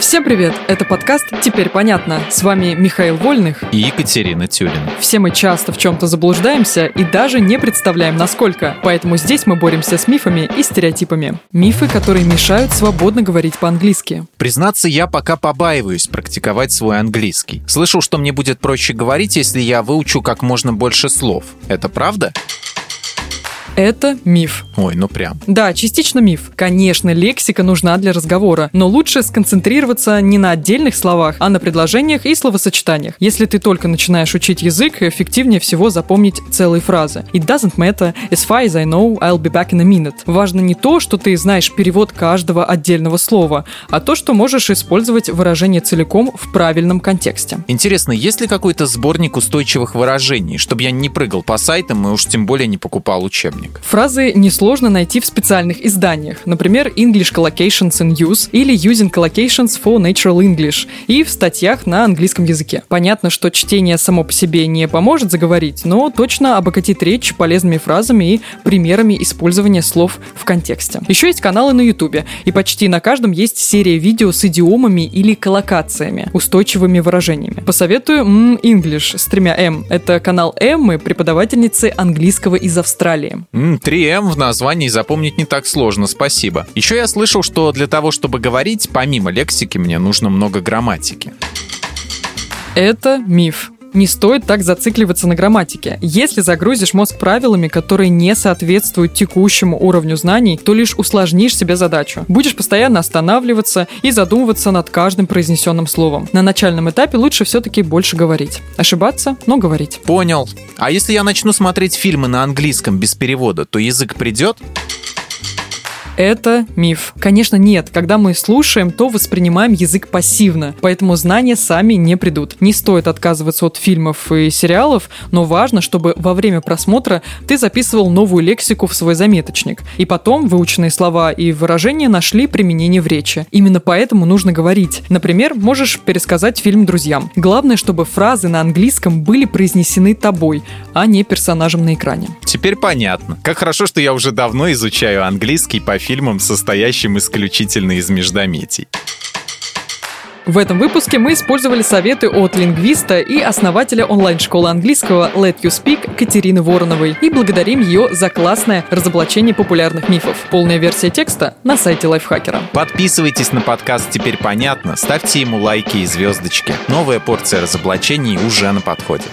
Всем привет! Это подкаст «Теперь понятно». С вами Михаил Вольных и Екатерина Тюрина. Все мы часто в чем-то заблуждаемся и даже не представляем, насколько. Поэтому здесь мы боремся с мифами и стереотипами. Мифы, которые мешают свободно говорить по-английски. Признаться, я пока побаиваюсь практиковать свой английский. Слышал, что мне будет проще говорить, если я выучу как можно больше слов. Это правда? Это миф. Ой, ну прям. Да, частично миф. Конечно, лексика нужна для разговора, но лучше сконцентрироваться не на отдельных словах, а на предложениях и словосочетаниях. Если ты только начинаешь учить язык, эффективнее всего запомнить целые фразы. It doesn't matter, as far as I know, I'll be back in a minute. Важно не то, что ты знаешь перевод каждого отдельного слова, а то, что можешь использовать выражение целиком в правильном контексте. Интересно, есть ли какой-то сборник устойчивых выражений, чтобы я не прыгал по сайтам и уж тем более не покупал учебник? Учебник. Фразы несложно найти в специальных изданиях, например, English Collocations in Use или Using Collocations for Natural English и в статьях на английском языке. Понятно, что чтение само по себе не поможет заговорить, но точно обогатит речь полезными фразами и примерами использования слов в контексте. Еще есть каналы на YouTube, и почти на каждом есть серия видео с идиомами или коллокациями, устойчивыми выражениями. Посоветую English с тремя М. Это канал Эммы, преподавательницы английского из Австралии. 3М в названии запомнить не так сложно, спасибо. Еще я слышал, что для того, чтобы говорить, помимо лексики, мне нужно много грамматики. Это миф. Не стоит так зацикливаться на грамматике. Если загрузишь мозг правилами, которые не соответствуют текущему уровню знаний, то лишь усложнишь себе задачу. Будешь постоянно останавливаться и задумываться над каждым произнесенным словом. На начальном этапе лучше все-таки больше говорить. Ошибаться, но говорить. Понял. А если я начну смотреть фильмы на английском без перевода, то язык придет? Это миф. Конечно, нет. Когда мы слушаем, то воспринимаем язык пассивно, поэтому знания сами не придут. Не стоит отказываться от фильмов и сериалов, но важно, чтобы во время просмотра ты записывал новую лексику в свой заметочник, и потом выученные слова и выражения нашли применение в речи. Именно поэтому нужно говорить. Например, можешь пересказать фильм друзьям. Главное, чтобы фразы на английском были произнесены тобой, а не персонажем на экране. Теперь понятно. Как хорошо, что я уже давно изучаю английский по фильмом, состоящим исключительно из междометий. В этом выпуске мы использовали советы от лингвиста и основателя онлайн-школы английского Let You Speak Катерины Вороновой и благодарим ее за классное разоблачение популярных мифов. Полная версия текста на сайте Лайфхакера. Подписывайтесь на подкаст «Теперь понятно», ставьте ему лайки и звездочки. Новая порция разоблачений уже на подходе.